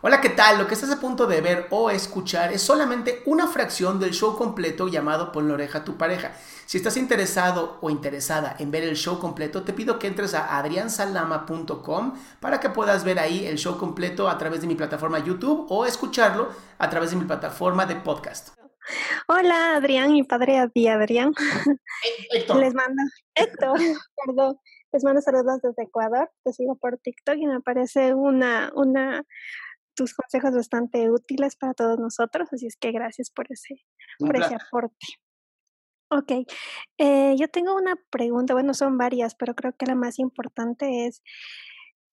Hola, ¿qué tal? Lo que estás a punto de ver o escuchar es solamente una fracción del show completo llamado Pon la oreja a tu pareja. Si estás interesado o interesada en ver el show completo, te pido que entres a adriansalama.com para que puedas ver ahí el show completo a través de mi plataforma YouTube o escucharlo a través de mi plataforma de podcast. Hola, Adrián, mi padre a ti, Adrián. Héctor. Les mando, Héctor, perdón. Les mando saludos desde Ecuador. Te sigo por TikTok y me parece una, una, tus consejos bastante útiles para todos nosotros. Así es que gracias por ese, por ese aporte. Ok, eh, yo tengo una pregunta, bueno, son varias, pero creo que la más importante es,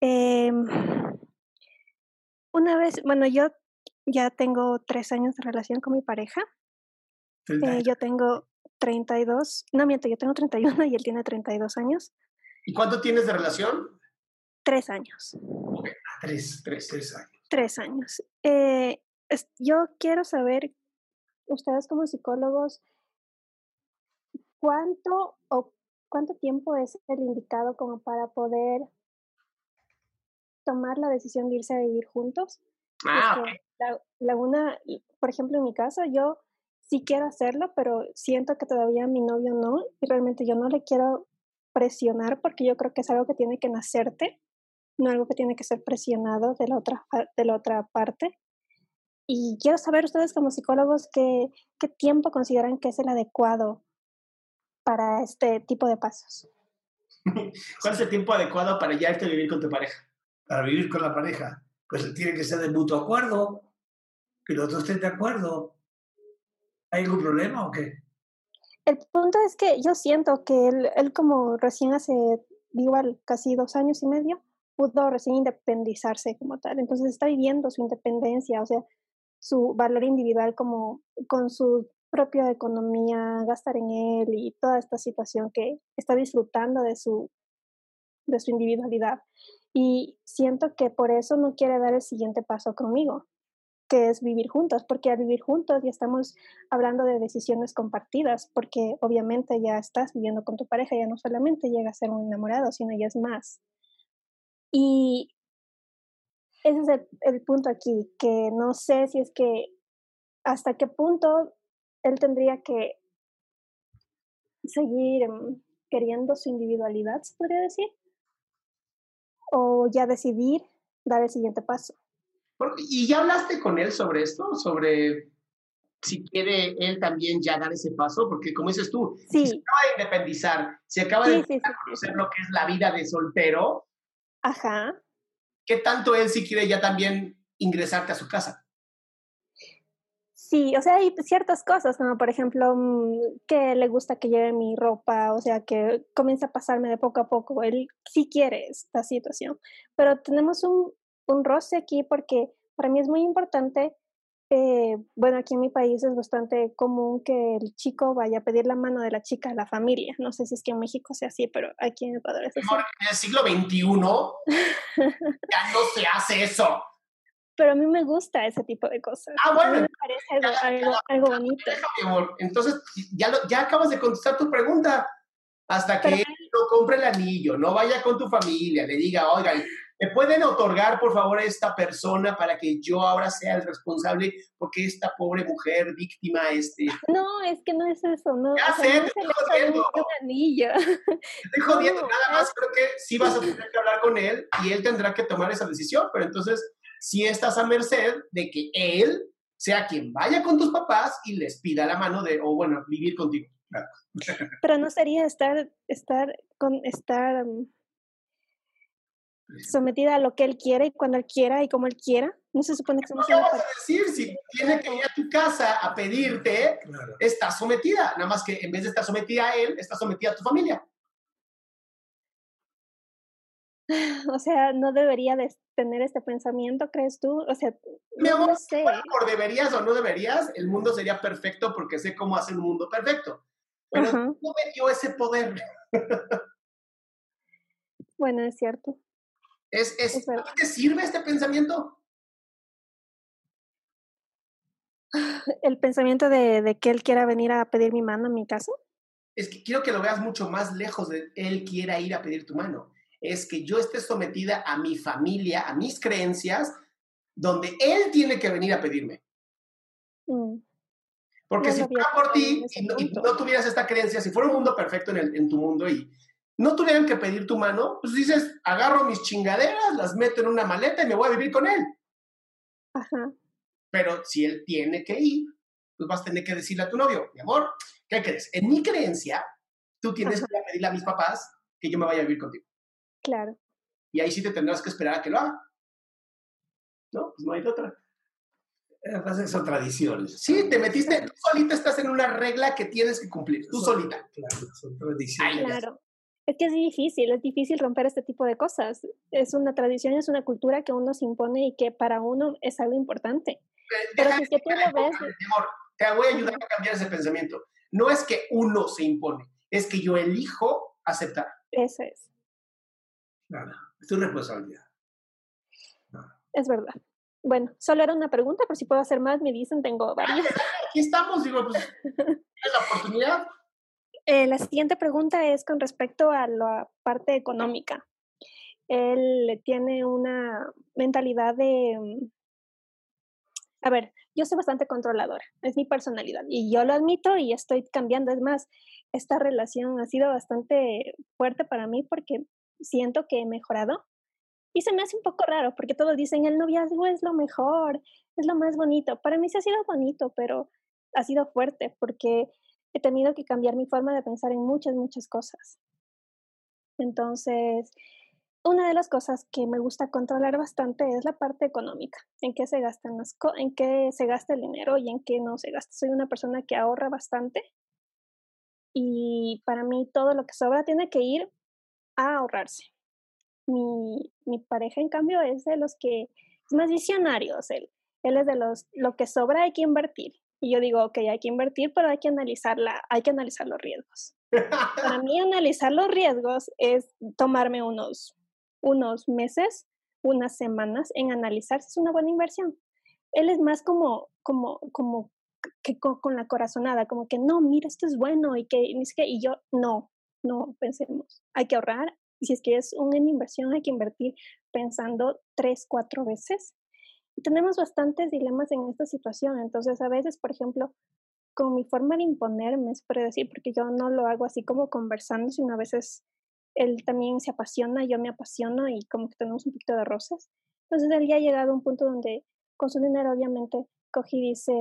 em, una vez, bueno, yo ya tengo tres años de relación con mi pareja. Eh, yo tengo 32, no miento, yo tengo 31 y él tiene 32 años. ¿Y cuánto tienes de relación? Tres años, Tres, tres, tres años. Tres años. Eh, es- yo quiero saber, ustedes como psicólogos, ¿cuánto o cuánto tiempo es el indicado como para poder tomar la decisión de irse a vivir juntos? Ah, la, la una, por ejemplo, en mi caso, yo sí quiero hacerlo, pero siento que todavía mi novio no, y realmente yo no le quiero presionar porque yo creo que es algo que tiene que nacerte, no algo que tiene que ser presionado de la otra, de la otra parte. Y quiero saber ustedes como psicólogos qué, qué tiempo consideran que es el adecuado para este tipo de pasos. ¿Cuál es el tiempo adecuado para ya irte a vivir con tu pareja? para vivir con la pareja, pues tiene que ser de mutuo acuerdo, que los dos estén de acuerdo. ¿Hay algún problema o qué? El punto es que yo siento que él, él como recién hace igual casi dos años y medio, pudo recién independizarse como tal. Entonces está viviendo su independencia, o sea, su valor individual como con su propia economía, gastar en él y toda esta situación que está disfrutando de su, de su individualidad. Y siento que por eso no quiere dar el siguiente paso conmigo, que es vivir juntos, porque al vivir juntos ya estamos hablando de decisiones compartidas, porque obviamente ya estás viviendo con tu pareja, ya no solamente llega a ser un enamorado, sino ya es más. Y ese es el, el punto aquí, que no sé si es que hasta qué punto él tendría que seguir em, queriendo su individualidad, se podría decir, o ya decidir dar el siguiente paso. ¿Y ya hablaste con él sobre esto? Sobre si quiere él también ya dar ese paso, porque como dices tú, si se Sí, acaba de independizar, se acaba sí, de sí, sí, sí, conocer sí. lo que es la vida de soltero, Ajá. ¿qué tanto él sí quiere ya también ingresarte a su casa? Sí, o sea, hay ciertas cosas, como por ejemplo, mm, que le gusta que lleve mi ropa, o sea, que comienza a pasarme de poco a poco. Él sí quiere esta situación, pero tenemos un, un roce aquí porque para mí es muy importante. Eh, bueno, aquí en mi país es bastante común que el chico vaya a pedir la mano de la chica a la familia. No sé si es que en México sea así, pero aquí en Ecuador es así. En el siglo XXI ya no se hace eso. Pero a mí me gusta ese tipo de cosas. Ah, A mí bueno. me parece algo, Ya- algo, algo bonito. Entonces ya, lo- ya acabas de contestar tu pregunta. Hasta que Pero- él no compre el anillo, no vaya con tu familia, le diga, oigan, ¿Me pueden otorgar, por favor, a esta persona para que yo ahora sea el responsable? Porque esta pobre mujer víctima, este... No, es que no es eso, no. Ya o sea, sé, no te estoy jodiendo. un- anillo. Te estoy jodiendo, No, nada más creo que sí vas a tener que hablar con él y él tendrá que tomar esa decisión, pero entonces sí estás a merced de que él sea quien vaya con tus papás y les pida la mano de, o bueno, vivir contigo. Pero no sería estar, estar con, estar mm, sometida a lo que él quiere y cuando él quiera y como él quiera. No se supone que somos ¿Qué vas a decir? Si tiene que ir a tu casa a pedirte, Claro. estás sometida. Nada más que en vez de estar sometida a él, estás sometida a tu familia. O sea, no debería de tener este pensamiento, ¿crees tú? O sea, Mi no, amor, no sé. Bueno, por deberías o no deberías, el mundo sería perfecto porque sé cómo hacer un mundo perfecto. Pero no me dio ese poder. Bueno, es cierto. Es, es, Es verdad. ¿a ti ¿Te sirve este pensamiento? El pensamiento de, de que él quiera venir a pedir mi mano en mi casa. Es que quiero que lo veas mucho más lejos de él quiera ir a pedir tu mano. Es que yo esté sometida a mi familia, a mis creencias, donde él tiene que venir a pedirme. Mm, Porque No si fuera por ti y no, y no tuvieras esta creencia, si fuera un mundo perfecto en, el- en tu mundo y no tuvieran que pedir tu mano, pues dices, agarro mis chingaderas, las meto en una maleta y me voy a vivir con él. Ajá. Pero si él tiene que ir, pues vas a tener que decirle a tu novio, mi amor, ¿qué crees? En mi creencia, tú tienes Ajá. que pedirle a mis papás que yo me vaya a vivir contigo. Claro. Y ahí sí te tendrás que esperar a que lo haga. ¿No? Pues no hay de otra. Lo que pasa es que son tradiciones. Sí, te metiste, tú solita estás en una regla que tienes que cumplir, tú Son- solita. Claro, son tradiciones. Ay, Claro. Es que es difícil, es difícil romper este tipo de cosas. Es una tradición, es una cultura que uno se impone y que para uno es algo importante. Eh, Pero si es que tú lo ves, amor, te voy a ayudar a cambiar ese pensamiento. No es que uno se impone, es que yo elijo aceptar. eso es, Claro, es tu responsabilidad. es verdad. Bueno, solo era una pregunta, por si puedo hacer más, me dicen, tengo varias. Aquí estamos, digo, pues es la oportunidad. Eh, la siguiente pregunta es con respecto a la parte económica. Él tiene una mentalidad de... mm, A ver, yo soy bastante controladora, es mi personalidad y yo lo admito y estoy cambiando. Es más, esta relación ha sido bastante fuerte para mí porque siento que he mejorado y se me hace un poco raro porque todos dicen el noviazgo es lo mejor, es lo más bonito. Para mí sí ha sido bonito, pero ha sido fuerte porque he tenido que cambiar mi forma de pensar en muchas, muchas cosas. Entonces, una de las cosas que me gusta controlar bastante es la parte económica, en qué se gastan las en qué se gasta el dinero y en qué no se gasta. Soy una persona que ahorra bastante y para mí todo lo que sobra tiene que ir a ahorrarse. Mi, mi pareja, en cambio, es de los que es más visionarios. Él, él es de los, lo que sobra hay que invertir. Y yo digo, ok, hay que invertir, pero hay que analizarla, hay que analizar los riesgos. Para mí analizar los riesgos es tomarme unos, unos meses, unas semanas en analizar si es una buena inversión. Él es más como, como, como que con, con la corazonada, como que no, mira, esto es bueno y que, y ni sé qué", y yo, no, no, pensemos, hay que ahorrar, si es que es una inversión, hay que invertir pensando tres, cuatro veces. Tenemos bastantes dilemas en esta situación, entonces a veces, por ejemplo, con mi forma de imponerme, es decir, porque yo no lo hago así como conversando, sino a veces él también se apasiona, yo me apasiono y como que tenemos un poquito de roces. Entonces él ya ha llegado a un punto donde con su dinero obviamente cogí y dice,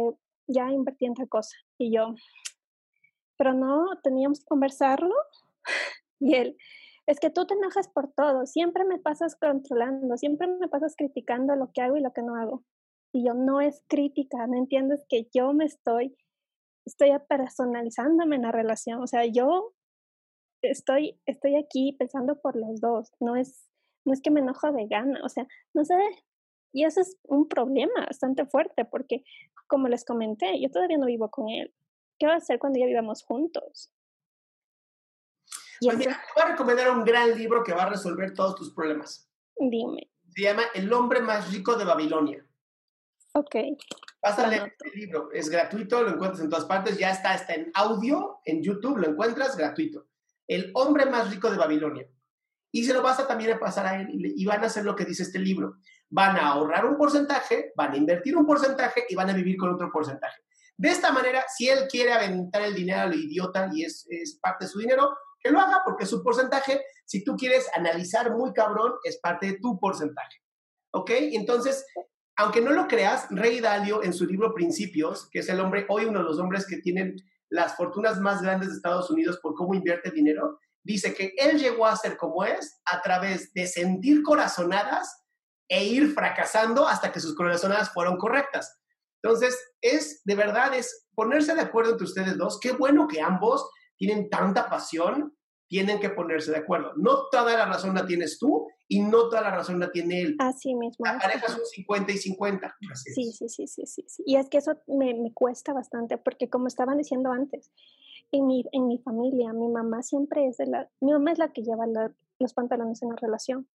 ya invertí en tal cosa. Y yo, pero no, teníamos que conversarlo. Y él, es que tú te enojas por todo, siempre me pasas controlando, siempre me pasas criticando lo que hago y lo que no hago. Y yo, no es crítica, no entiendes que yo me estoy, estoy personalizándome en la relación. O sea, yo estoy, estoy aquí pensando por los dos, no es, no es que me enojo de gana, o sea, no sé, y eso es un problema bastante fuerte porque, como les comenté, yo todavía no vivo con él. ¿Qué va a hacer cuando ya vivamos juntos? Pues mira, te voy a recomendar un gran libro que va a resolver todos tus problemas. dime, Se llama El hombre más rico de Babilonia. ok, Vas a leer el libro, es gratuito, lo encuentras en todas partes, ya está, está en audio, en YouTube, lo encuentras gratuito. El hombre más rico de Babilonia. y se lo vas a también a pasar a él y van a hacer lo que dice este libro. Van a ahorrar un porcentaje, van a invertir un porcentaje y van a vivir con otro porcentaje. De esta manera, si él quiere aventar el dinero a lo idiota y es, es parte de su dinero, que lo haga porque su porcentaje. Si tú quieres analizar muy cabrón, es parte de tu porcentaje. ¿Ok? Entonces, aunque no lo creas, Rey Dalio en su libro Principios, que es el hombre, hoy uno de los hombres que tienen las fortunas más grandes de Estados Unidos por cómo invierte dinero, dice que él llegó a ser como es a través de sentir corazonadas e ir fracasando hasta que sus corazonadas fueron correctas. Entonces, es de verdad, es ponerse de acuerdo entre ustedes dos. Qué bueno que ambos tienen tanta pasión, tienen que ponerse de acuerdo. No toda la razón la tienes tú y no toda la razón la tiene él. Así mismo. La pareja son 50 y 50. Sí, sí, sí, sí, sí. Y es que eso me, me, cuesta bastante porque como estaban diciendo antes, en mi, en mi familia, mi mamá siempre es de la, mi mamá es la que lleva los pantalones en la relación.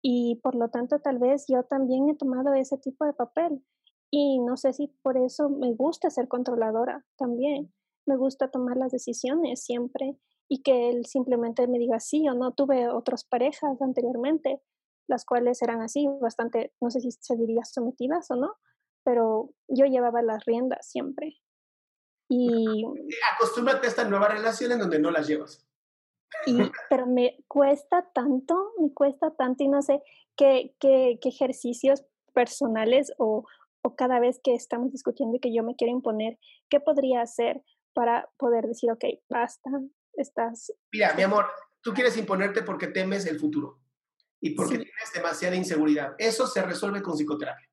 Y por lo tanto, tal vez yo también he tomado ese tipo de papel. Y no sé si por eso me gusta ser controladora también me gusta tomar las decisiones siempre y que él simplemente me diga sí o no. Tuve otras parejas anteriormente, las cuales eran así, bastante, no sé si se diría sometidas o no, pero yo llevaba las riendas siempre. Y acostúmbrate a esta nueva relación en donde no las llevas. Y, pero me cuesta tanto, me cuesta tanto y no sé qué, qué, qué ejercicios personales o, o cada vez que estamos discutiendo y que yo me quiero imponer, ¿qué podría hacer? Para poder decir, ok, basta, estás... Mira, mi amor, tú quieres imponerte porque temes el futuro y porque tienes demasiada inseguridad. Eso se resuelve con psicoterapia.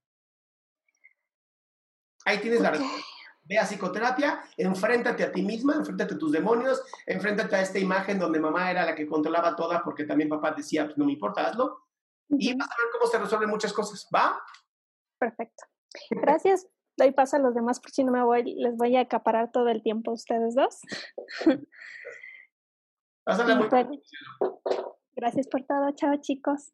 Ahí tienes la respuesta. Ve a psicoterapia, enfréntate a ti misma, enfréntate a tus demonios, enfréntate a esta imagen donde mamá era la que controlaba toda porque también papá decía, pues no me importa, hazlo. Y vas a ver cómo se resuelven muchas cosas, ¿va? Perfecto. Gracias doy paso a los demás por si no me voy, les voy a acaparar todo el tiempo a ustedes dos. gracias por todo, chao chicos.